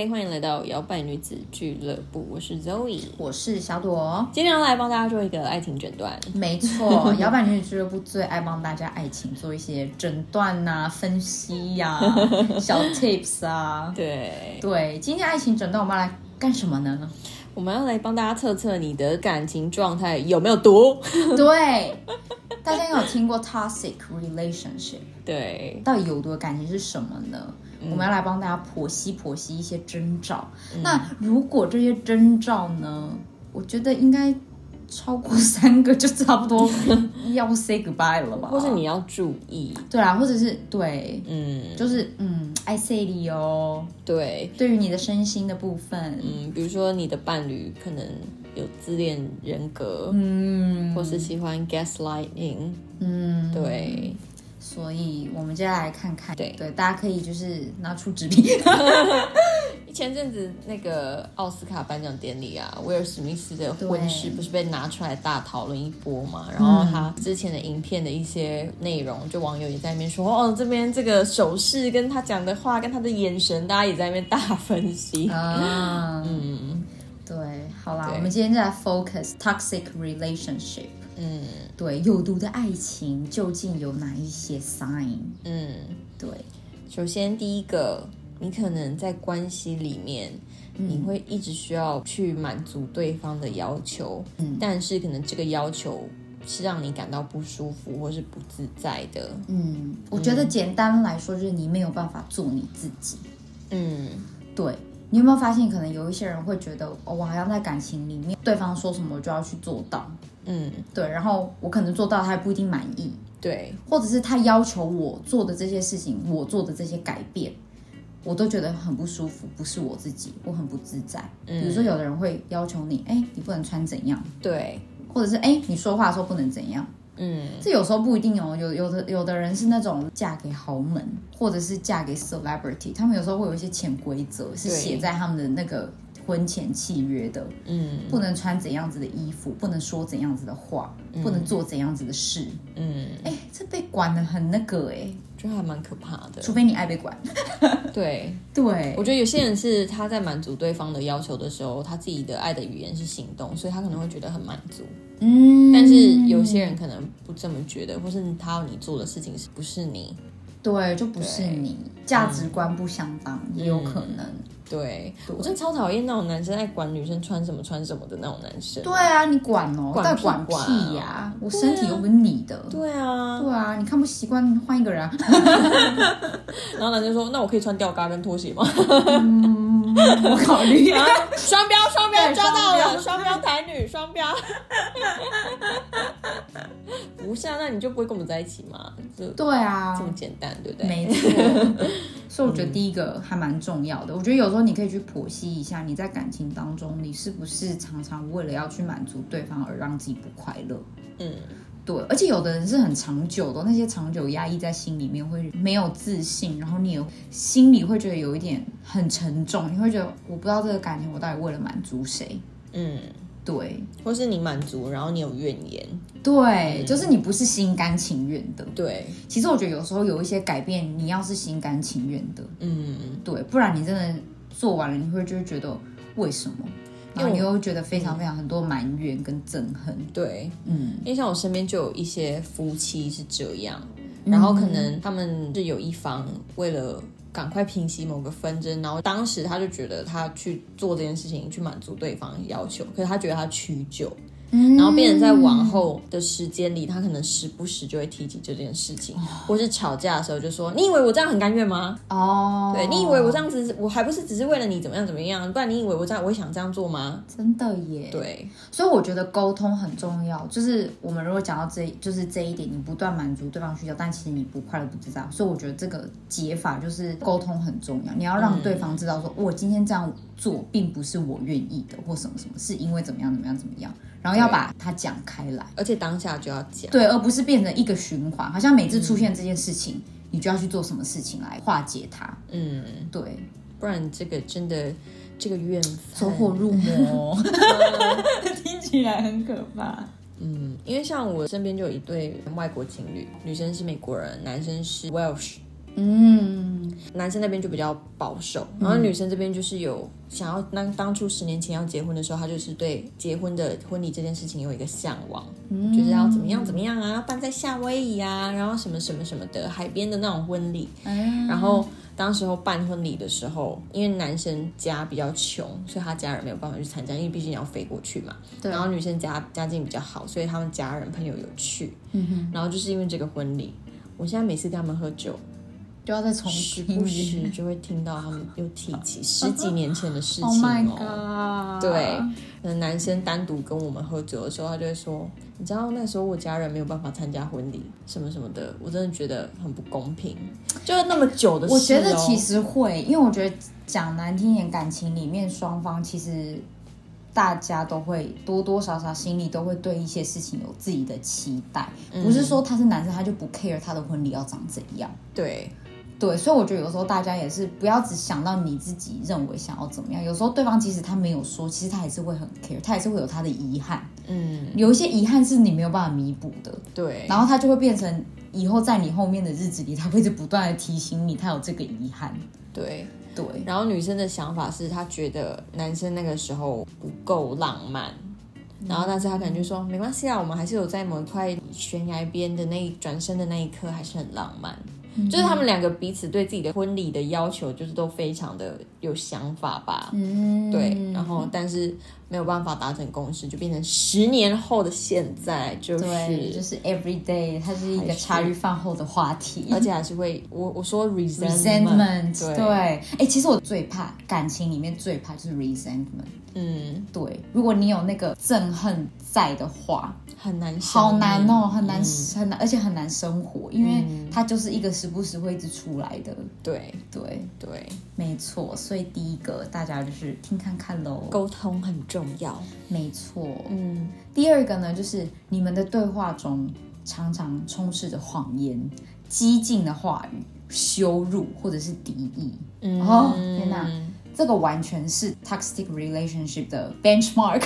嗨，欢迎来到摇摆女子俱乐部，我是 Zoe，我是小朵。今天要来帮大家做一个爱情诊断。没错，摇摆女子俱乐部最爱帮大家爱情做一些诊断呐、分析呀、小 tips 啊。对，对，今天爱情诊断我们要来干什么呢？我们要来帮大家测测你的感情状态有没有毒。对，大家有听过 toxic relationship？对，到底有毒的感情是什么呢？我们要来帮大家剖析剖析一些征兆。那如果这些征兆呢，我觉得应该超过三个，就差不多 要 say goodbye 了吧？或是你要注意，对啊，或者是对，嗯，就是嗯，I say 你哦，对，对于你的身心的部分，嗯，比如说你的伴侣可能有自恋人格，嗯。或是喜欢 gaslighting，嗯，对，所以我们接下来看看，对。对，大家可以就是拿出纸笔，前阵子那个奥斯卡颁奖典礼啊，威尔史密斯的婚事不是被拿出来大讨论一波嘛？然后他之前的影片的一些内容，就网友也在那边说，哦，这边这个手势跟他讲的话跟他的眼神，大家也在那边大分析。啊，嗯。对，好啦，我们今天就来 focus toxic relationship，嗯对，有毒的爱情究竟有哪一些 sign？嗯，对，首先第一个，你可能在关系里面。你会一直需要去满足对方的要求，嗯但是可能这个要求是让你感到不舒服或是不自在的。嗯，我觉得简单来说就是你没有办法做你自己。嗯对你有没有发现，可能有一些人会觉得，哦，我好像在感情里面，对方说什么我就要去做到，嗯，对，然后我可能做到，他也不一定满意，对，或者是他要求我做的这些事情，我做的这些改变，我都觉得很不舒服，不是我自己，我很不自在。比如说，有的人会要求你，哎，你不能穿怎样，对，或者是哎，你说话的时候不能怎样。嗯。这有时候不一定哦，有有的有的人是那种嫁给豪门，或者是嫁给 celebrity，他们有时候会有一些潜规则是对。写在他们的那个婚前契约的，嗯不能穿怎样子的衣服，不能说怎样子的话，不能做怎样子的事。嗯，哎、这被管的很那个哎、就还蛮可怕的。除非你爱被管。对，对我觉得有些人是他在满足对方的要求的时候，他自己的爱的语言是行动，所以他可能会觉得很满足。嗯，但是有些人可能不这么觉得，或是他要你做的事情是不是你？对就不是你价值观不相当，也有可能。对对我真的超讨厌那种男生爱管女生穿什么穿什么的那种男生。对啊，你管哦，管管管屁呀、我身体又不是你的。对啊，对啊，你看不习惯换一个人啊。然后男生说：“那我可以穿吊嘎跟拖鞋吗？”我考虑。啊，双标，双标抓到了，双双标台女，双标。不是啊，那你就不会跟我们在一起嘛？就对啊这，么简单，对不对？没错。所以我觉得第一个还蛮重要的。我觉得有时候你可以去剖析一下，你在感情当中，你是不是常常为了要去满足对方而让自己不快乐？嗯，对，而且有的人是很长久的，那些长久压抑在心里面，会没有自信，然后你也心里会觉得有一点很沉重，你会觉得我不知道这个感情我到底为了满足谁？嗯，对，或是你满足，然后你有怨言，对，就是你不是心甘情愿的。对，其实我觉得有时候有一些改变，你要是心甘情愿的，嗯，对，不然你真的做完了，你会就会觉得为什么？然后你又会觉得非常非常很多埋怨跟憎恨。对，嗯，因为像我身边就有一些夫妻是这样，然后可能他们是有一方为了赶快平息某个纷争，然后当时他就觉得他去做这件事情去满足对方要求，可是他觉得他屈就，然后变成在往后的时间里，他可能时不时就会提起这件事情，或是吵架的时候就说：“你以为我这样很甘愿吗？哦，对你以为我这样子，我还不是只是为了你怎么样怎么样？不然你以为我这样我会想这样做吗真的耶。，对，所以我觉得沟通很重要。就是我们如果讲到这，就是这一点，你不断满足对方需求，但其实你不快乐不知道。所以我觉得这个解法就是沟通很重要。你要让对方知道说，我今天这样做并不是我愿意的，或什么什么，是因为怎么样怎么样怎么样。然后要把它讲开来，而且当下就要讲。对，而不是变成一个循环，好像每次出现这件事情，你就要去做什么事情来化解它。嗯，对，不然这个真的这个怨走火入魔，听起来很可怕。嗯，因为像我身边就有一对外国情侣，女生是美国人，男生是 Welsh，嗯，男生那边就比较保守，然后女生这边就是有想要当当初十年前要结婚的时候，他就是对结婚的婚礼这件事情有一个向往，就是要怎么样怎么样啊，要办在夏威夷啊，然后什么什么什么的海边的那种婚礼，然后当时候办婚礼的时候，因为男生家比较穷，所以他家人没有办法去参加，因为毕竟你要飞过去嘛。对。然后女生家家境比较好，所以他们家人朋友有去。嗯哼，然后就是因为这个婚礼，我现在每次跟他们喝酒，就要再重时听不时就会听到他们又提起 十几年前的事情 Oh 哦。对，可能男生单独跟我们喝酒的时候，他就会说：“你知道那时候我家人没有办法参加婚礼，什么什么的，我真的觉得很不公平。”就是那么久的事、哦，我觉得其实会，因为我觉得讲难听点，感情里面双方其实大家都会多多少少心里都会对一些事情有自己的期待，不是说他是男生他就不 care 他的婚礼要长怎样。对对，所以我觉得有时候大家也是不要只想到你自己认为想要怎么样，有时候对方即使他没有说，其实他还是会很 care，他也是会有他的遗憾，嗯，有一些遗憾是你没有办法弥补的，对，然后他就会变成以后在你后面的日子里，他会一直不断的提醒你他有这个遗憾。对。对，然后女生的想法是，她觉得男生那个时候不够浪漫，然后但是她可能就说没关系啊，我们还是有在某一块悬崖边的那一转身的那一刻还是很浪漫。就是他们两个彼此对自己的婚礼的要求，就是都非常的有想法吧。嗯，对，然后但是没有办法达成共识，就变成十年后的现在，就是对，就是 every day，它是一个茶余饭后的话题，而且还是会我我说 resentment，resentment，对，对，哎、其实我最怕感情里面最怕就是 resentment，嗯，对，如果你有那个憎恨在的话，很难，好难哦，很难、嗯。很难，而且很难生活，因为它就是一个时不时会一直出来的，对。对，对，没错，所以第一个大家就是听看看喽，沟通很重要。没错，嗯，第二个呢，就是你们的对话中常常充斥着谎言、激进的话语、羞辱或者是敌意。嗯。哦天哪。这个完全是 toxic relationship 的 benchmark，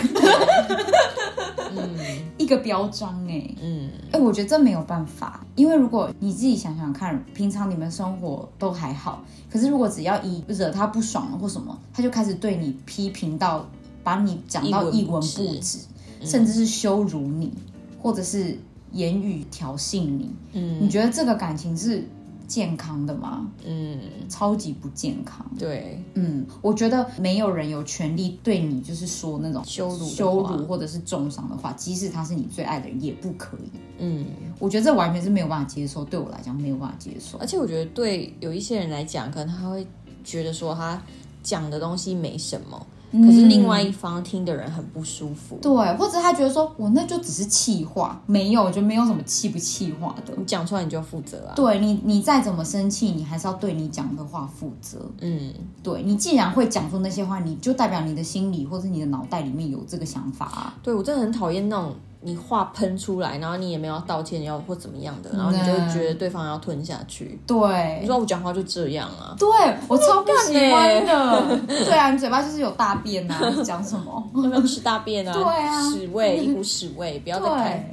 一个标章哎、嗯，哎、我觉得这没有办法，因为如果你自己想想看，平常你们生活都还好，可是如果只要一惹他不爽了或什么，他就开始对你批评到把你讲到一一文不值，甚至是羞辱你，或者是言语挑衅你，嗯你觉得这个感情是健康的吗？嗯，超级不健康。对，嗯，我觉得没有人有权利对你就是说那种羞辱羞辱或者是重伤的话，即使他是你最爱的人，也不可以。嗯，我觉得这完全是没有办法接受，对我来讲没有办法接受而。且我觉得对有一些人来讲，可能他会觉得说他讲的东西没什么，可是另外一方听的人很不舒服。对，或者他觉得说我那就只是气话，没有，就没有什么气不气话的。你讲出来你就要负责啊。对你，你再怎么生气，你还是要对你讲的话负责。嗯，对你既然会讲出那些话，你就代表你的心里或者你的脑袋里面有这个想法啊。对我真的很讨厌那种你话喷出来，然后你也没有道歉，要或怎么样的，然后你就会觉得对方要吞下去。对你对，说我讲话就这样啊？对我超不喜欢的。对啊，你嘴巴就是有大便啊，你讲什么？要不要吃大便啊？对啊屎味，一股屎味，不要再看。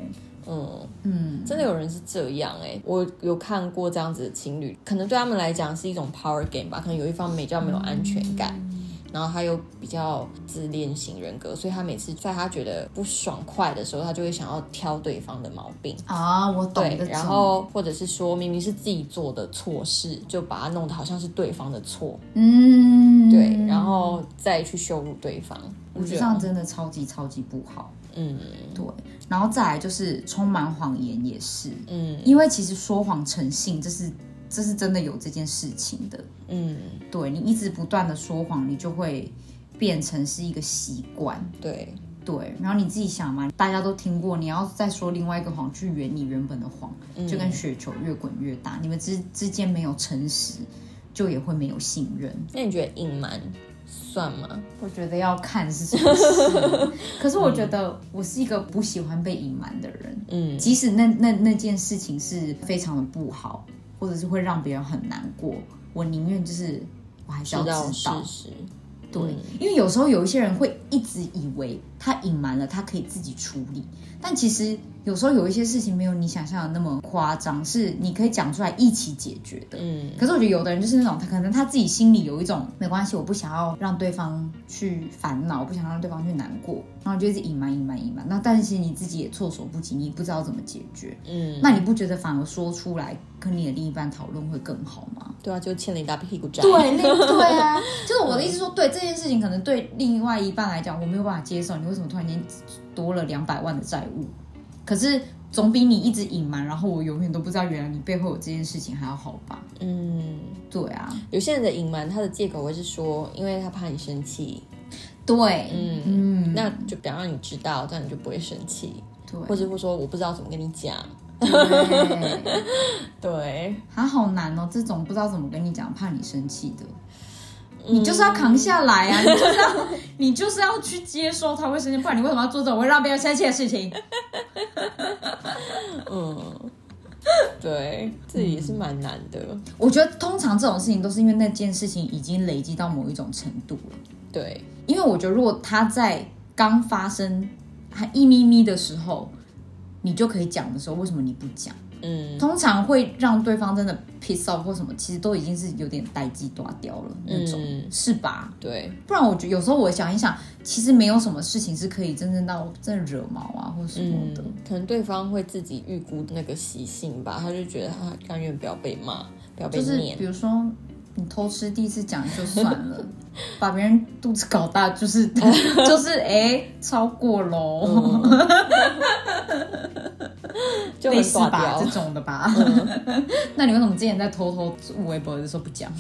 嗯，嗯，真的有人是这样哎、我有看过这样子的情侣，可能对他们来讲是一种 power game 吧，可能有一方比较没有安全感，然后他又比较自恋型人格，所以他每次在他觉得不爽快的时候，他就会想要挑对方的毛病。啊，我懂然后或者是说明明是自己做的错事，就把它弄得好像是对方的错，嗯，对，然后再去羞辱对方。我觉得这样真的超级超级不好。嗯对，然后再来就是充满谎言也是，嗯因为其实说谎成性，这是这是真的有这件事情的。嗯，对你一直不断的说谎，你就会变成是一个习惯。对，对，然后你自己想嘛，大家都听过，你要再说另外一个谎去圆你原本的谎，就跟雪球越滚越大，你们之之间没有诚实，就也会没有信任。那你觉得隐瞒算吗？我觉得要看是什么事。可是我觉得我是一个不喜欢被隐瞒的人，嗯即使那那那件事情是非常的不好，或者是会让别人很难过，我宁愿就是我还是要知道。对嗯，因为有时候有一些人会一直以为他隐瞒了，他可以自己处理，但其实有时候有一些事情没有你想象的那么夸张，是你可以讲出来一起解决的。嗯可是我觉得有的人就是那种，他可能他自己心里有一种没关系，我不想要让对方去烦恼，不想让对方去难过，然后就一直隐瞒、隐瞒、隐瞒。那但是其实你自己也措手不及，你不知道怎么解决。嗯，那你不觉得反而说出来跟你的另一半讨论会更好吗？对啊，就欠了一大屁股债。对，那对啊，就是我的意思说，对这件事情，可能对另外一半来讲，我没有办法接受，你为什么突然间多了两百万的债务？可是总比你一直隐瞒，然后我永远都不知道原来你背后有这件事情还要好吧？嗯，对啊，有些人的隐瞒，他的借口会是说，因为他怕你生气，对，嗯嗯，那就不要让你知道，这样你就不会生气，对，或者会说我不知道怎么跟你讲。对，对，他好难哦，这种不知道怎么跟你讲，怕你生气的。嗯你就是要扛下来啊！你就是要，你就是要去接受他会生气，不然你为什么要做这种会让别人生气的事情？嗯，对，这也是蛮难的。我觉得通常这种事情都是因为那件事情已经累积到某一种程度了。对，因为我觉得，如果他在刚发生还一咪咪的时候，你就可以讲的时候，为什么你不讲？嗯通常会让对方真的 piss off 或什么，其实都已经是有点待机断掉了那种，嗯是吧？对，不然我觉得有时候我想一想，其实没有什么事情是可以真正到真的惹毛啊或什么嗯的。，可能对方会自己预估那个习性吧，他就觉得他甘愿不要被骂，不要被就是念比。如说你偷吃第一次讲就算了，把别人肚子搞大就是 就是哎、超过喽，嗯 就很类似吧这。种的吧。那你为什么之前在偷偷无微博的时候不讲？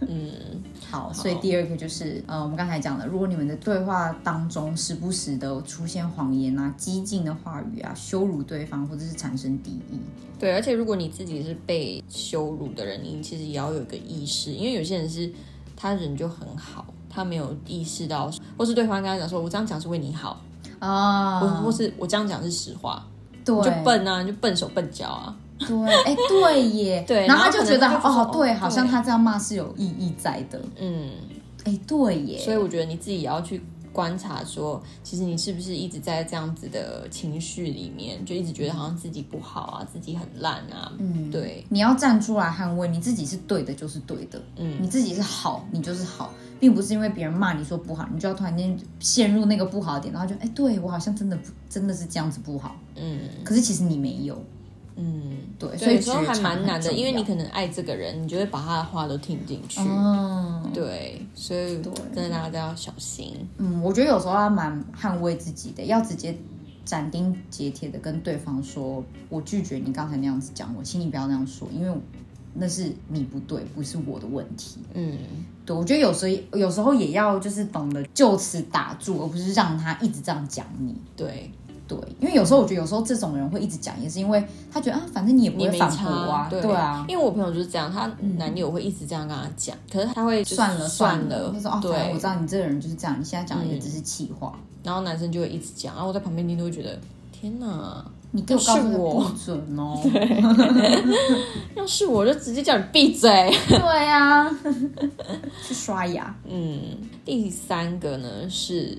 嗯，好，所以第二个就是，呃，我们刚才讲的，如果你们的对话当中时不时的出现谎言啊、激进的话语啊、羞辱对方，或者是产生敌意，对，而且如果你自己是被羞辱的人，你其实也要有一个意识，因为有些人是他人就很好，他没有意识到，或是对方跟他讲说，我这样讲是为你好，啊或或是我这样讲是实话，对，就笨啊，你就笨手笨脚啊，对，哎，对耶，对然后他就觉得哦，对，好像他这样骂是有意义在的，嗯，哎，对耶，所以我觉得你自己也要去观察说，其实你是不是一直在这样子的情绪里面，就一直觉得好像自己不好啊，自己很烂啊，嗯，对，你要站出来捍卫你自己是对的，就是对的，嗯。你自己是好，你就是好，并不是因为别人骂你说不好，你就要突然间陷入那个不好的点，然后就哎，对我好像真的不真的是这样子不好，嗯。可是其实你没有，嗯，对，所，以有时候还蛮难的，因为你可能爱这个人，你就会把他的话都听进去，嗯，对，所以真的大家都要小心。嗯，我觉得有时候要蛮捍卫自己的，要直接斩钉截铁的跟对方说，我拒绝你刚才那样子讲我，请你不要那样说，因为那是你不对，不是我的问题。嗯，对，我觉得有时候有时候也要就是懂得就此打住，而不是让他一直这样讲你。对，对，因为有时候我觉得有时候这种人会一直讲，也是因为他觉得啊，反正你也不会反驳啊，对对啊，因为我朋友就是这样，他男友会一直这样跟他讲，可是他会就是算了算了，他说哦，对我知，道你这个人就是这样，你现在讲的也嗯只是气话，然后男生就会一直讲，然后我在旁边听都会觉得，天哪，你给我告诉我不准哦。要是我就直接叫你闭嘴。对呀、去刷牙。嗯，第三个呢是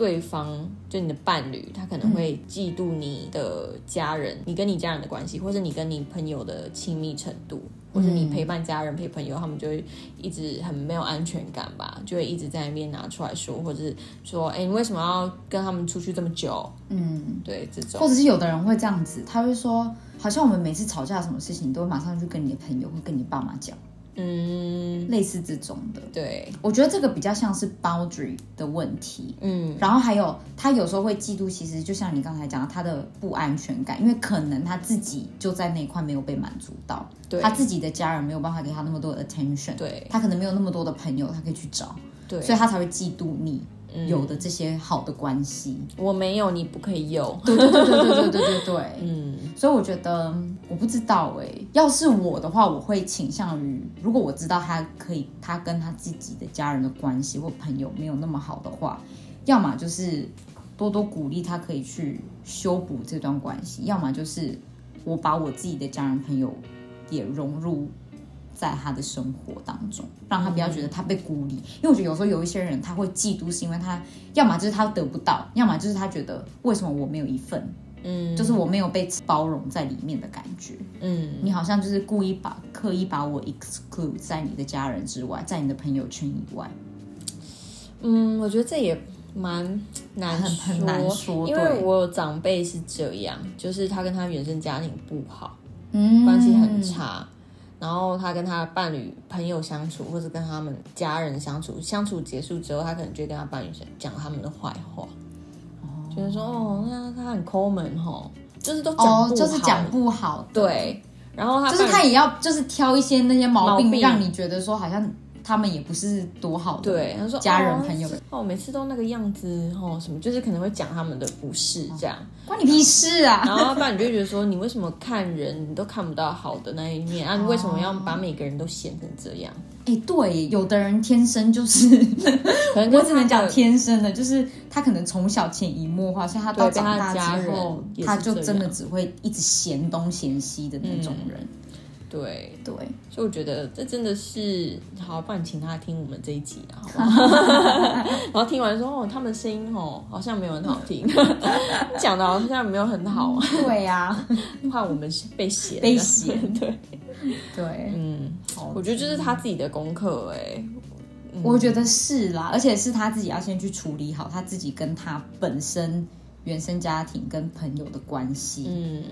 对方，就你的伴侣，他可能会嫉妒你的家人，你跟你家人的关系，或者你跟你朋友的亲密程度，或者你陪伴家人、陪朋友，他们就会一直很没有安全感吧，就会一直在那边拿出来说，或者是说，哎，你为什么要跟他们出去这么久？嗯，对，这种。或者是有的人会这样子，他会说，好像我们每次吵架什么事情，你都会马上去跟你的朋友或跟你爸妈讲，嗯，类似这种的。对，我觉得这个比较像是 boundary 的问题。嗯。然后还有，他有时候会嫉妒，其实就像你刚才讲的，他的不安全感，因为可能他自己就在那一块没有被满足到，对，他自己的家人没有办法给他那么多 attention，对。他可能没有那么多的朋友他可以去找，对，所以他才会嫉妒你有的这些好的关系。我没有，你不可以有。对对对对对对对对对，嗯所以我觉得我不知道哎、要是我的话，我会倾向于，如果我知道他可以，他跟他自己的家人的关系或朋友没有那么好的话，要么就是多多鼓励他可以去修补这段关系，要么就是我把我自己的家人朋友也融入。在他的生活当中，让他不要觉得他被孤立，因为我觉得有时候有一些人他会嫉妒，是因为他要么就是他得不到，要么就是他觉得为什么我没有一份，嗯，就是我没有被包容在里面的感觉。嗯你好像就是故意把刻意把我 exclude 在你的家人之外，在你的朋友圈以外。嗯，我觉得这也蛮难很很难说因为对我有长辈是这样，就是他跟他原生家庭不好，嗯关系很。差。然后他跟他伴侣、朋友相处，或者跟他们家人相处，相处结束之后，他可能就会跟他伴侣讲他们的坏话，觉得说哦，那他很抠门吼，就是都讲，哦，就是讲不好，，对。然后他就是他也要就是挑一些那些毛病，毛病。让你觉得说好像他们也不是多好的。对，他说家人哦朋友哦，每次都那个样子哦，什么就是可能会讲他们的不是这样，关你屁事啊！然后不然你就会觉得说，你为什么看人你都看不到好的那一面啊？你为什么要把每个人都显成这样？哎、对，有的人天生就是，可能我只能讲天生的，就是他可能从小潜移默化，所以他到长大家之后他就真的只会一直嫌东嫌西的那种人。对，对，所以我觉得这真的是好，不然请他听我们这一集啊，好不好？然后听完说哦，他们声音哦好像没有很好听，讲的好像没有很好，对呀、怕我们是被嫌被嫌 对，对，嗯，我觉得这是他自己的功课哎，我觉得是啦，而且是他自己要先去处理好他自己跟他本身原生家庭跟朋友的关系，嗯，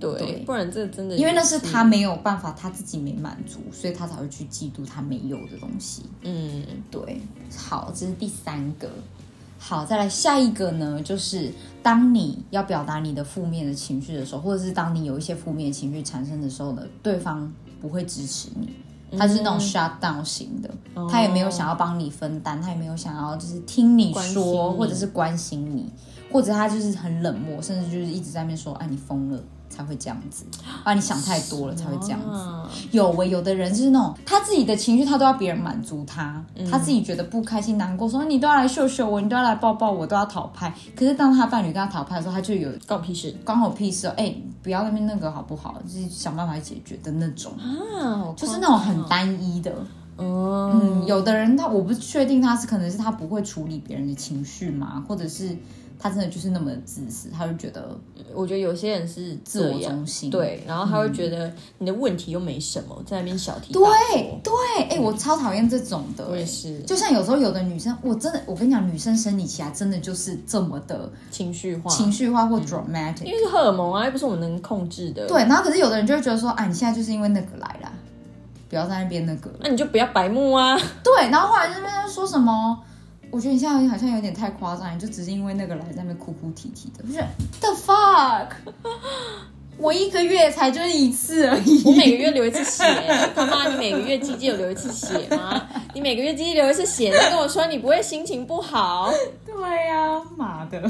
对，对不然这真的因为那是他没有办法，他自己没满足，所以他才会去嫉妒他没有的东西。嗯。对，好，这是第三个。好，再来下一个呢，就是当你要表达你的负面的情绪的时候，或者是当你有一些负面情绪产生的时候呢，对方不会支持你，他是那种 shut down 型的，哦。他也没有想要帮你分担，他也没有想要就是听你说，你。或者是关心你，或者他就是很冷漠，甚至就是一直在那边说，哎，你疯了才会这样子，啊，你想太多了才会这样子。啊有喂，有的人就是那种他自己的情绪，他都要别人满足他，他自己觉得不开心、难过，说你都要来秀秀我，你都要来抱抱我，都要讨拍。可是当他伴侣跟他讨拍的时候，他就有关我屁事关我屁事哦，哎、不要那边那个好不好？就是想办法解决的那种，啊，就是那种很单一的。嗯嗯，有的人他我不确定他是可能是他不会处理别人的情绪嘛，或者是他真的就是那么自私，他就觉得我觉得有些人是自我中心。对，然后他会觉得你的问题又没什么，在那边小题大对做。对，哎、我超讨厌这种的、哎我也是就像有时候有的女生，我真的，我跟你讲，女生生理期来真的就是这么的情绪化，情绪化或 dramatic。因为是荷尔蒙啊，又不是我们能控制的。对，，然后可是有的人就会觉得说，啊，你现在就是因为那个来啦，不要在那边那个。那你就不要白目啊。对，然后后来就在那边说什么，我觉得你现在好像有点太夸张，你就只是因为那个来在那边哭哭啼啼的，不是 the fuck，我一个月才就是一次而已。我每个月流一次血，他妈，你每个月鸡鸡有流一次血吗？你每个月鸡鸡流一次血，你跟我说你不会心情不好？对呀、妈的。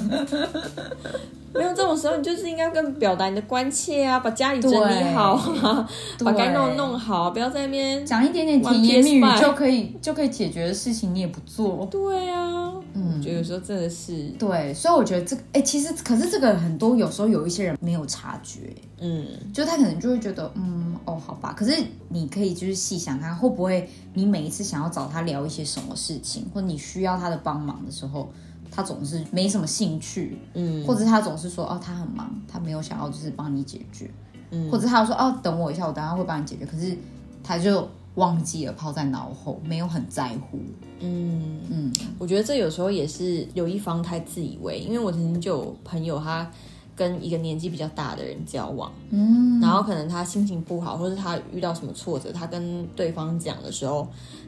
没有这种时候，你就是应该更表达你的关切啊，把家里整理好啊，把该弄的弄好，不要在那边。讲一点点甜言蜜语就可以就可以解决的事情，你也不做。对啊，嗯我觉得有时候真的是，对，所以我觉得这个，哎、其实可是这个很多有时候有一些人没有察觉，嗯，就他可能就会觉得，嗯，哦，好吧。可是你可以就是细想看，会不会你每一次想要找他聊一些什么事情，或你需要他的帮忙的时候，他总是没什么兴趣，嗯，或者他总是说，哦，他很忙，他没有想要就是帮你解决，嗯。或者他说，哦，等我一下，我等下会帮你解决，可是他就忘记了，抛在脑后，没有很在乎，嗯，嗯，我觉得这有时候也是有一方太自以为，因为我曾经就有朋友他。跟一个年纪比较大的人交往，嗯，然后可能他心情不好，或是他遇到什么挫折，他跟对方讲的时候，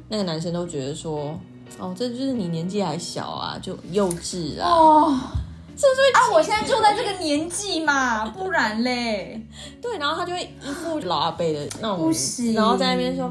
那个男生都觉得说，哦，这就是你年纪还小啊，就幼稚啊，哦，是不是啊？我现在就在这个年纪嘛，不然嘞，对，然后他就会一副老阿伯的那种，不行然后在那边说，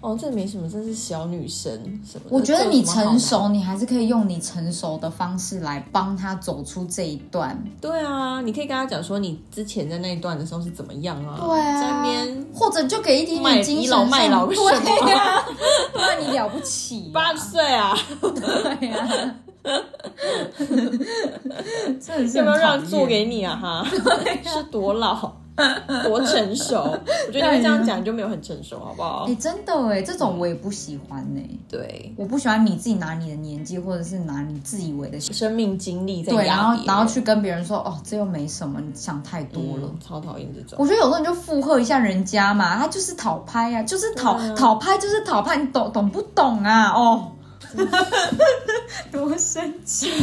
哦，这没什么，这是小女生什么。我觉得你成熟，你还是可以用你成熟的方式来帮他走出这一段。对啊，你可以跟他讲说你之前在那一段的时候是怎么样啊？对啊，在那边或者就给一点卖点精神倚老卖老 上什么对呀、不然你了不起、八十岁啊，对呀、真的是要不要让做给你啊？哈，是多老，多成熟？我觉得你会这样讲，你就没有很成熟，好不好哎、？真的哎，这种我也不喜欢哎。对，我不喜欢你自己拿你的年纪，或者是拿你自以为的生命经历在对，然后然后去跟别人说哦，这又没什么，你想太多了。嗯超讨厌这种。我觉得有时候你就附和一下人家嘛，他就是讨拍啊，就是讨、讨拍，就是讨拍，你懂懂不懂啊？哦，多生气！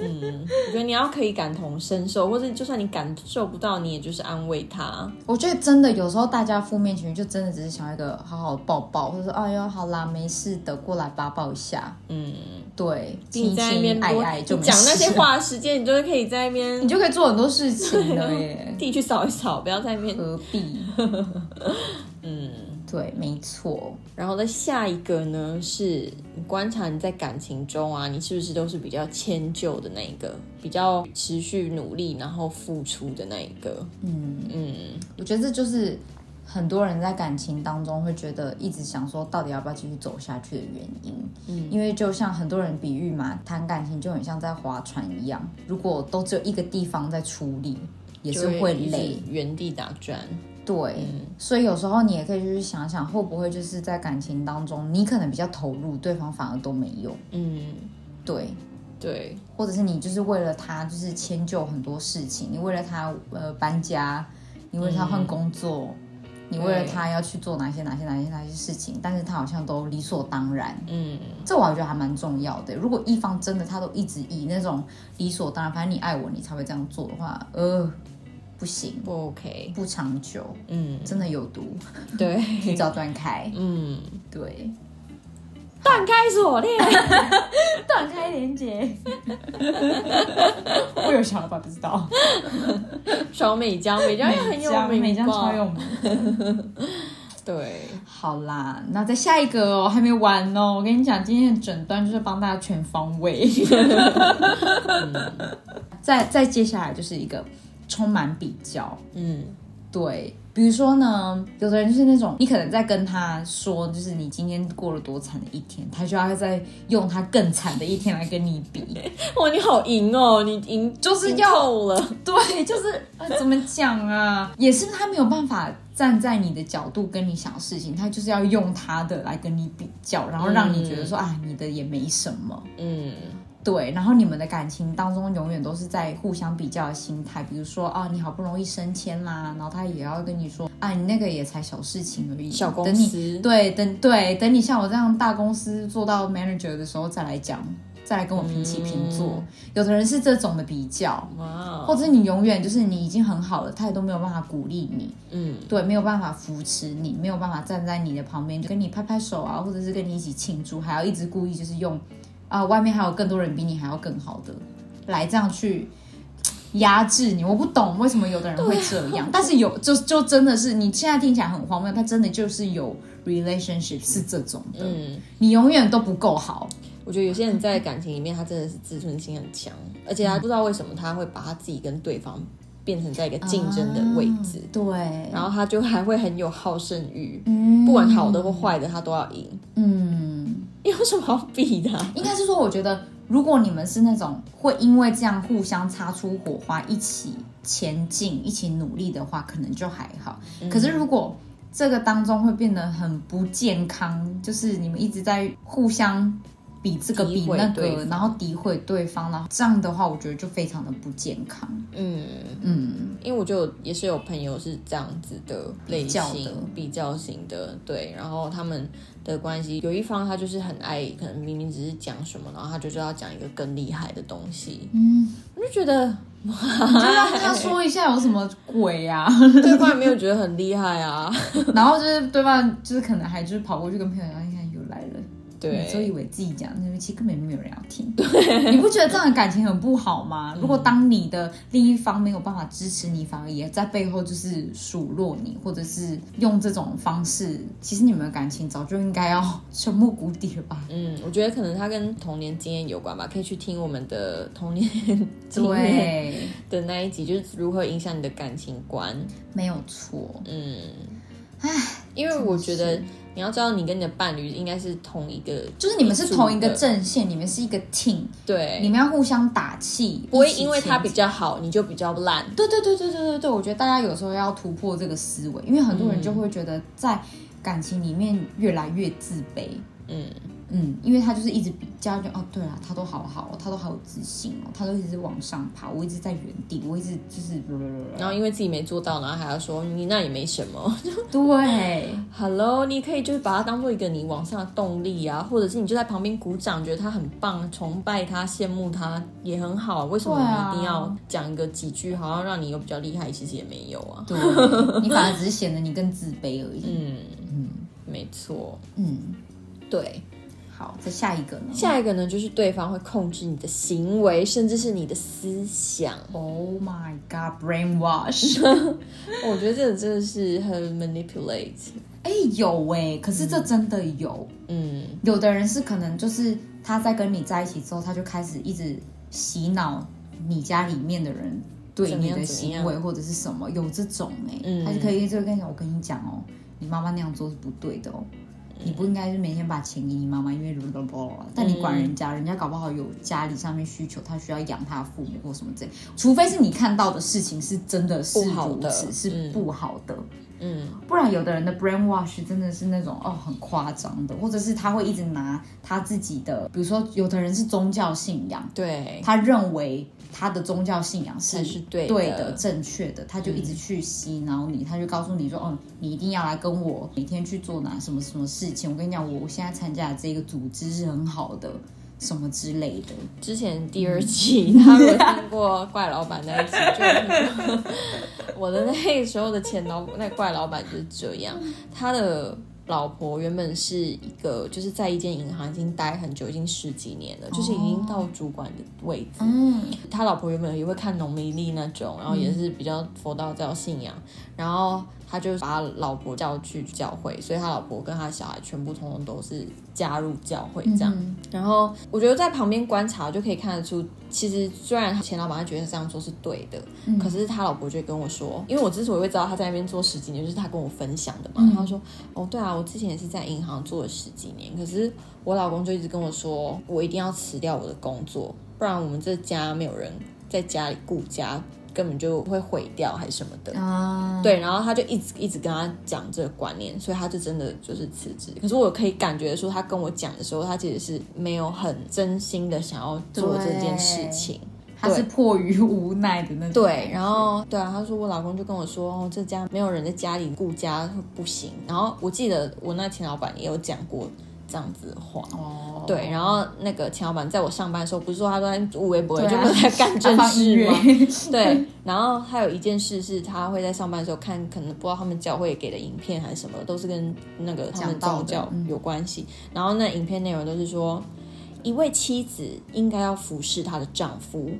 嗯，我觉得你要可以感同身受，或者就算你感受不到，你也就是安慰他。我觉得真的有时候大家负面情绪就真的只是想要一个好好的抱抱，或者说哎呦好啦没事的，过来吧抱一下，嗯，对，你亲在那边亲爱爱就讲那些话的时间，你就会可以在那边你就可以做很多事情了耶，地去扫一扫，不要在那边。何必？嗯，对，没错，然后再下一个呢，是你观察你在感情中啊，你是不是都是比较迁就的那一个，比较持续努力然后付出的那一个。嗯。嗯，我觉得这就是很多人在感情当中会觉得一直想说到底要不要继续走下去的原因。嗯，因为就像很多人比喻嘛，谈感情就很像在划船一样，如果都只有一个地方在出力，也是会累。原地打转。对，所以有时候你也可以去想想，会不会就是在感情当中，你可能比较投入，对方反而都没有。嗯，对，对，或者是你就是为了他，就是迁就很多事情，你为了他呃搬家，你为了他换工作，你为了他要去做哪些哪些哪些哪些事情，但是他好像都理所当然，嗯，这我觉得还蛮重要的。如果一方真的他都一直以那种理所当然，反正你爱我，你才会这样做的话，呃，不行，不 OK。不长久，嗯，真的有毒，对，提早断开。嗯，对，断开锁链。断开连接。我有想法，不知道。小美江，美江也很有名吧，美江超有名。对，好啦，那再下一个哦，还没完哦。我跟你讲，今天的诊断就是帮大家全方位。再再接下来就是一个充满比较，嗯，对，比如说呢，有的人就是那种，你可能在跟他说，就是你今天过了多惨的一天，他就要再用他更惨的一天来跟你比。哇，你好赢哦，你赢赢就是要了，对，就是、呃、怎么讲啊，也是他没有办法站在你的角度跟你想事情，他就是要用他的来跟你比较，然后让你觉得说、啊，你的也没什么。嗯，对，然后你们的感情当中永远都是在互相比较的心态，比如说啊，你好不容易升迁啦，然后他也要跟你说啊，你那个也才小事情而已，小公等你司，对，等对等你像我这样大公司做到 manager 的时候再来讲，再来跟我平起平坐。有的人是这种的比较，或者你永远就是你已经很好了，他也都没有办法鼓励你，嗯，对，没有办法扶持你，没有办法站在你的旁边就跟你拍拍手啊，或者是跟你一起庆祝，还要一直故意就是用啊，外面还有更多人比你还要更好的来这样去。压制你，我不懂为什么有的人会这样，但是有就就真的是你现在听起来很荒谬，他真的就是有 relationship 是这种的，嗯，你永远都不够好，我觉得有些人在感情里面，他真的是自尊心很强，而且他不知道为什么他会把他自己跟对方变成在一个竞争的位置，啊对，然后他就还会很有好胜欲，嗯不管好的或坏的，他都要赢。嗯，有什么好比的？啊、应该是说，我觉得如果你们是那种会因为这样互相擦出火花，一起前进、一起努力的话，可能就还好。可是如果这个当中会变得很不健康，就是你们一直在互相比这个比那个，然后诋毁对方，然后这样的话，我觉得就非常的不健康。嗯，嗯，因为我就也是有朋友是这样子的类型的，比较型的，对，然后他们的关系有一方他就是很爱，可能明明只是讲什么，然后他就知道讲一个更厉害的东西，嗯，我就觉得你就让他说一下有什么鬼啊，对方也没有觉得很厉害啊，然后就是对方就是可能还就是跑过去跟朋友讲，你看又来了。对有时候以为自己讲，那其实根本没有人要听。对，你不觉得这样的感情很不好吗？如果当你的另一方没有办法支持你，反而也在背后就是数落你，或者是用这种方式，其实你们的感情早就应该要沉没谷底了吧？嗯，我觉得可能他跟童年经验有关吧，可以去听我们的童年经验对，的那一集，就是如何影响你的感情观。没有错。嗯，唉，因为我觉得你要知道，你跟你的伴侣应该是同一个，就是你们是同一个阵线，你们是一个 team，对，你们要互相打气，不会因为他比较好，你就比较烂。对对对对对对对，我觉得大家有时候要突破这个思维，因为很多人就会觉得在感情里面越来越自卑。嗯，嗯，因为他就是一直比较，就哦，对啊，他都好好哦，他都好有自信哦，他都一直往上爬，我一直在原地，我一直就是，然后因为自己没做到，然后还要说你那也没什么。对，Hello，你可以就是把它当做一个你往上的动力啊，或者是你就在旁边鼓掌，觉得他很棒，崇拜他，羡慕他也很好。为什么你一定要讲一个几句，好像让你有比较厉害？其实也没有啊。对，你反而只是显得你更自卑而已。嗯嗯，没错，嗯，对。好，再下一个呢？下一个呢，就是对方会控制你的行为，甚至是你的思想。Oh my God, brainwash！我觉得这个真的是很 manipulate。哎、有哎、可是这真的有。嗯，有的人是可能就是他在跟你在一起之后，他就开始一直洗脑你家里面的人对你的行为或者是什么，有这种哎、嗯他就可以一直跟你讲，我跟你讲哦，你妈妈那样做是不对的哦。你不应该是每天把钱给你妈妈，因为但你管人家，人家搞不好有家里上面需求，他需要养他父母或什么之类。除非是你看到的事情是真的是好的如此，是嗯不好的。嗯，不然有的人的 brainwash 真的是那种哦很夸张的，或者是他会一直拿他自己的，比如说有的人是宗教信仰，对，他认为他的宗教信仰是是对的。对的、正确的，他就一直去洗脑你，他就告诉你说，哦，你一定要来跟我每天去做哪什么什么事情。我跟你讲，我现在参加的这个组织是很好的，什么之类的。之前第二季，他有听过怪老板那一集，就我的那时候的前老那怪老板就是这样，他的。老婆原本是一个，就是在一间银行已经待很久，已经十几年了，就是已经到主管的位置。嗯，他老婆原本也会看农民历那种，然后也是比较佛道教信仰，然后他就把他老婆叫去教会，所以他老婆跟他小孩全部通通都是加入教会这样。嗯然后我觉得在旁边观察就可以看得出，其实虽然钱老板他觉得这样做是对的，可是他老婆就跟我说，因为我之所以会知道他在那边做十几年，就是他跟我分享的嘛。他说：“哦，对啊，我之前也是在银行做了十几年，可是我老公就一直跟我说，我一定要辞掉我的工作，不然我们这家没有人在家里顾家，根本就会毁掉还是什么的。”啊，对，然后他就一直一直跟他讲这个观念，所以他就真的就是辞职。可是我可以感觉说，他跟我讲的时候，他其实是没有很真心的想要做这件事情。他是迫于无奈的那种。对，然后对啊，他说我老公就跟我说，哦，这家没有人在家里顾家不行。然后我记得我那前老板也有讲过这样子的话。哦，对，然后那个钱老板在我上班的时候，不是说他都在无微不微，对啊就没有在干 正事吗？对，然后还有一件事是，他会在上班的时候看，可能不知道他们教会给的影片还是什么，都是跟那个他们宗教嗯有关系。然后那影片内容都是说，一位妻子应该要服侍她的丈夫，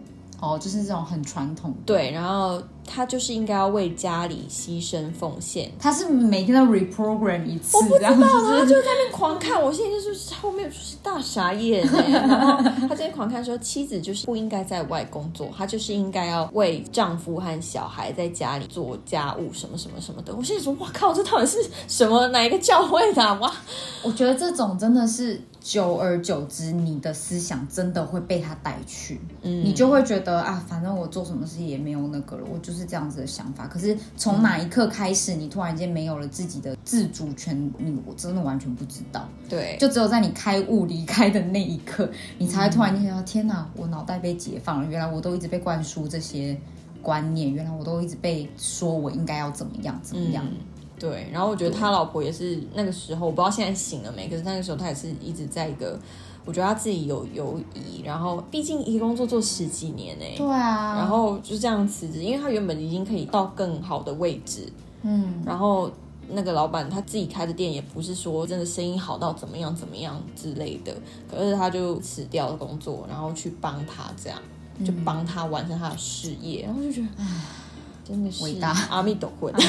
哦，就是这种很传统的。对，然后他就是应该要为家里牺牲奉献。他是每天都 reprogram 一次，我不知道他。就在那边狂看，我现在就是后面就是大傻眼哎。然后他在那边狂看说，妻子就是不应该在外工作，她就是应该要为丈夫和小孩在家里做家务什么什么什么的。我心里说，哇靠，这到底是什么哪一个教会的、啊？哇，我觉得这种真的是久而久之，你的思想真的会被他带去，嗯你就会觉得啊，反正我做什么事也没有那个了，我就是这样子的想法。可是从哪一刻开始，你突然间没有了自己的自主权，你我真的完全不知道。对，就只有在你开悟离开的那一刻，你才会突然间想到，天哪，我脑袋被解放了，原来我都一直被灌输这些观念，原来我都一直被说我应该要怎么样怎么样。嗯对，然后我觉得他老婆也是那个时候，我不知道现在醒了没，可是那个时候他也是一直在一个，我觉得他自己有犹疑，然后毕竟一个工作做十几年呢、对啊，然后就这样辞职，因为他原本已经可以到更好的位置，嗯，然后那个老板他自己开的店也不是说真的生意好到怎么样怎么样之类的，可是他就辞掉了工作，然后去帮他这样，就帮他完成他的事业，然后就觉得，唉，真的是伟大阿弥陀佛。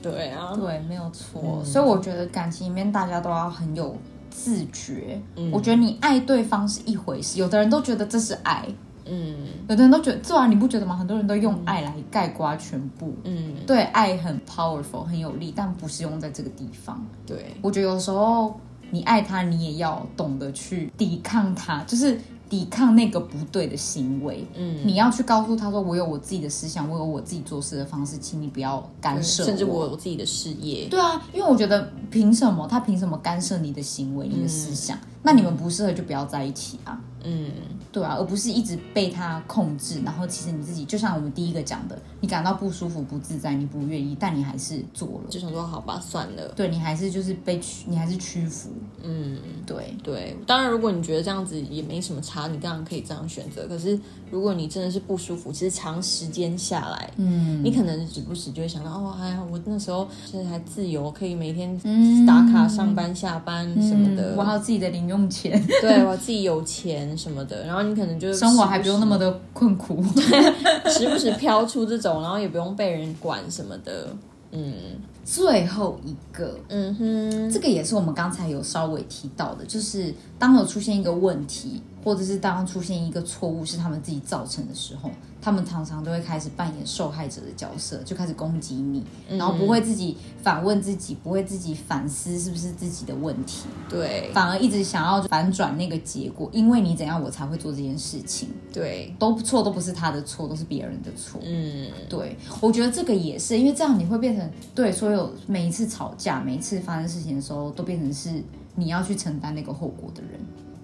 对啊，对，没有错。所以我觉得感情里面大家都要很有自觉。嗯我觉得你爱对方是一回事，有的人都觉得这是爱，嗯有的人都觉得，这玩意你不觉得吗？很多人都用爱来盖刮全部。嗯，对，爱很 powerful，很有力，但不是用在这个地方。对，我觉得有时候你爱他，你也要懂得去抵抗他，就是抵抗那个不对的行为。嗯，你要去告诉他说：“我有我自己的思想，我有我自己做事的方式，请你不要干涉甚至我有自己的事业，对啊，因为我觉得凭什么他凭什么干涉你的行为、你的思想？那你们不适合就不要在一起啊。嗯。对啊，而不是一直被他控制，然后其实你自己就像我们第一个讲的，你感到不舒服、不自在，你不愿意，但你还是做了，就想说好吧，算了。对你还是就是被屈，你还是屈服，嗯，对，对，当然，如果你觉得这样子也没什么差，你当然可以这样选择。可是，如果你真的是不舒服，其实长时间下来，嗯，你可能时不时就会想到，哦，哎呀，我那时候现在还自由，可以每天嗯。打卡上班下班什么的，嗯。我还有自己的零用钱，对我自己有钱什么的，然后你可能就 生活还不用那么的困苦，时不时飘出这种，然后也不用被人管什么的，嗯。最后一个，嗯哼，这个也是我们刚才有稍微提到的，就是当有出现一个问题，或者是当出现一个错误是他们自己造成的时候，他们常常都会开始扮演受害者的角色，就开始攻击你，然后不会自己反问自己，不会自己反思是不是自己的问题，对。反而一直想要反转那个结果，因为你怎样我才会做这件事情，对，都不错都不是他的错，都是别人的错。嗯。对，我觉得这个也是，因为这样你会变成对所有每一次吵架、每一次发生事情的时候，都变成是你要去承担那个后果的人，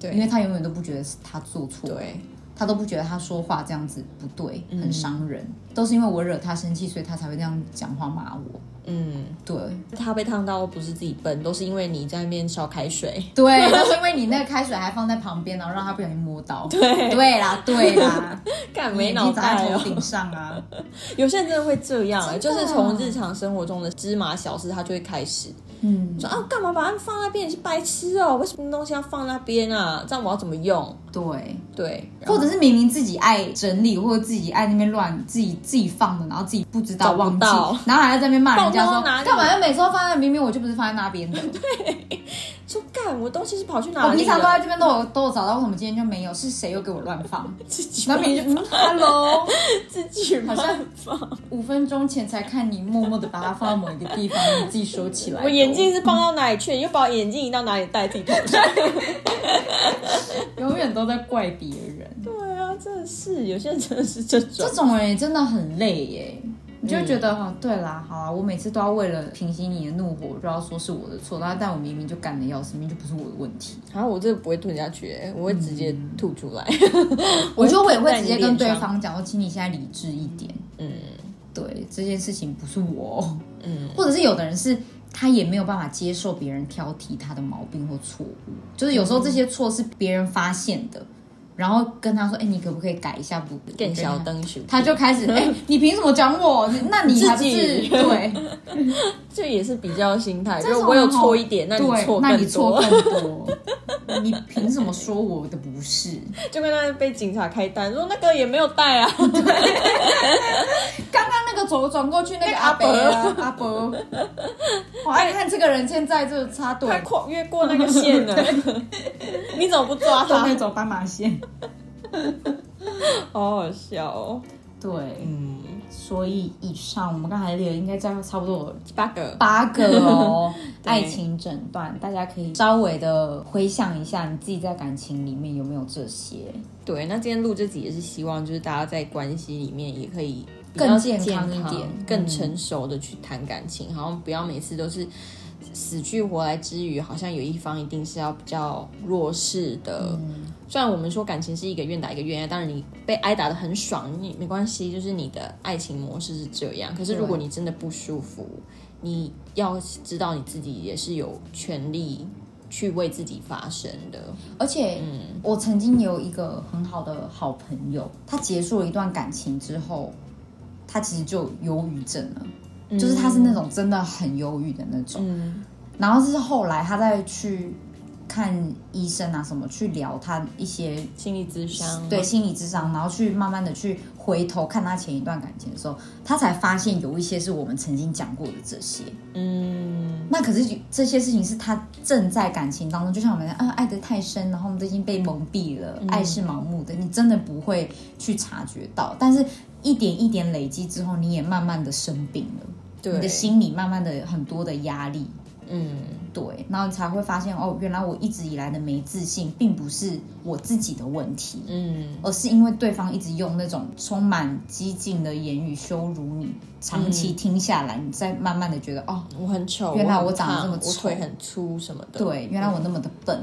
对，因为他永远都不觉得是他做错，对他都不觉得他说话这样子不对，很伤人，都是因为我惹他生气，所以他才会这样讲话骂我。嗯，对他被烫到不是自己笨，都是因为你在那边烧开水。对，都是因为你那个开水还放在旁边，然后让他不小心摸到。对对啦，对啦，干你没脑袋哦！头顶上啊。有些人真的会这样、欸，就是从日常生活中的芝麻小事，他就会开始嗯，说啊，干嘛把它放那边？你是白痴哦、为什么东西要放那边啊？这样我要怎么用？对。对，或者是明明自己爱整理，或者自己爱那边乱，自己自己放的，然后自己不知道忘记到，然后还在那边骂人家说哪干嘛要每次都放在明明我就不是放在那边的，对说干，我东西是跑去哪里我平常都在？这边都有都有找到，为什么今天就没有？是谁又给我乱放？自己然后明明就嗯，hello，自己好像乱放。五分钟前才看你默默的把它放到某一个地方，你自己收起来。我眼镜是放到哪里去？你又把我眼镜移到哪里戴自己头上？永远都在怪别人，对啊，真的是有些人真的是这种这。种人也真的很累耶。你就会觉得哈、对啦，好啊，我每次都要为了平息你的怒火，我就要说是我的错，但但我明明就干的要死，明明就不是我的问题。然后我这个不会吞下去、欸，我会直接吐出来。我觉得我也会直接跟对方讲说，请你现在理智一点。嗯对，这件事情不是我，嗯，或者是有的人是他也没有办法接受别人挑剔他的毛病或错误，就是有时候这些错是别人发现的，然后跟他说，哎、你可不可以改一下不？更小灯熊，他就开始，哎、你凭什么讲我？那你还不是对？这也是比较心态，就是我有错一点，那你对，错那你更多，错更多，你凭什么说我的不是？就跟他被警察开单说那个也没有带啊，刚刚那个走转过去那个 阿伯。啊，阿伯，我爱看这个人现在就插队。他跨越过那个线了，你怎么不抓他？都没走斑马线。好好笑哦，对，嗯，所以以上我们刚才列的应该样差不多有八个，八个哦，爱情诊断，大家可以稍微的回想一下，你自己在感情里面有没有这些？对，那今天录这集也是希望就是大家在关系里面也可以更健健康一点更嗯成熟的去谈感情，好像不要每次都是。死去活来之余，好像有一方一定是要比较弱势的。虽然我们说感情是一个愿打一个愿挨，当然你被挨打的很爽，你没关系，就是你的爱情模式是这样。可是如果你真的不舒服，你要知道你自己也是有权利去为自己发声的。而且，嗯我曾经有一个很好的好朋友，他结束了一段感情之后，他其实就忧郁症了，就是他是那种真的很忧郁的那种。嗯然后是后来他再去看医生啊什么，去聊他一些心理智商，对心理智商，然后去慢慢的去回头看他前一段感情的时候，他才发现有一些是我们曾经讲过的这些。嗯那可是这些事情是他正在感情当中，就像我们啊爱得太深，然后我们都已经被蒙蔽了，爱是盲目的，你真的不会去察觉到。但是一点一点累积之后，你也慢慢的生病了，对，你的心里慢慢的很多的压力。嗯对，然后你才会发现哦，原来我一直以来的没自信，并不是我自己的问题，嗯。而是因为对方一直用那种充满激进的言语羞辱你，长期听下来，你再慢慢的觉得哦，我很丑，原来我长得这么丑。我腿很粗什么的，对，原来我那么的笨，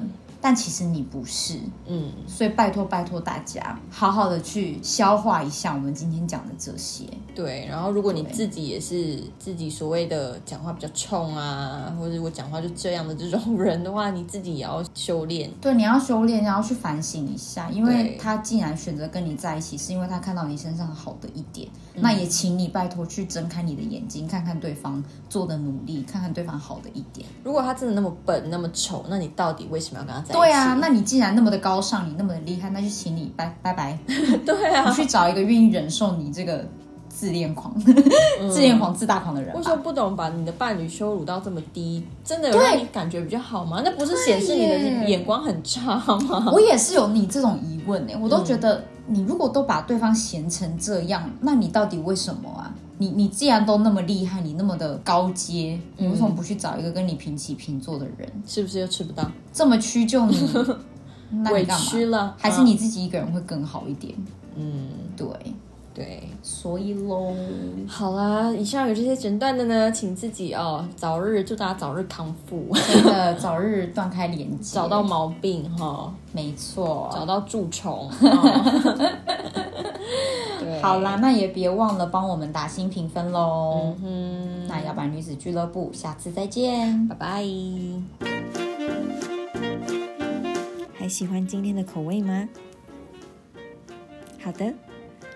但其实你不是，嗯所以拜托拜托大家，好好的去消化一下我们今天讲的这些。对。然后如果你自己也是自己所谓的讲话比较冲啊，或者我讲话就这样的这种人的话，你自己也要修炼。对，你要修炼，你要去反省一下，因为他既然选择跟你在一起，是因为他看到你身上好的一点。嗯那也请你拜托去睁开你的眼睛，看看对方做的努力，看看对方好的一点。如果他真的那么笨那么丑，那你到底为什么要跟他在？对啊，那你既然那么的高尚，你那么的厉害，那就请你拜拜拜，对啊你，去找一个愿意忍受你这个自恋狂、自恋狂、自大狂的人吧。为什么不懂把你的伴侣羞辱到这么低？真的有让你感觉比较好吗？那不是显示你的眼光很差吗？我也是有你这种疑问呢、我都觉得你如果都把对方嫌成这样，那你到底为什么啊？你你既然都那么厉害，你那么的高阶，你为什么不去找一个跟你平起平坐的人？是不是又吃不到？这么屈就你，那你委干屈嘛？了，还是你自己一个人会更好一点？嗯，对，对。所以喽，好啦，以上有这些诊断的呢，请自己哦，早日祝大家早日康复，真的早日断开连接，找到毛病哈、没错，找到蛀虫。哦 对，好啦，那也别忘了帮我们打新评分喽。嗯，那摇摆女子俱乐部，下次再见。拜拜。还喜欢今天的口味吗？好的，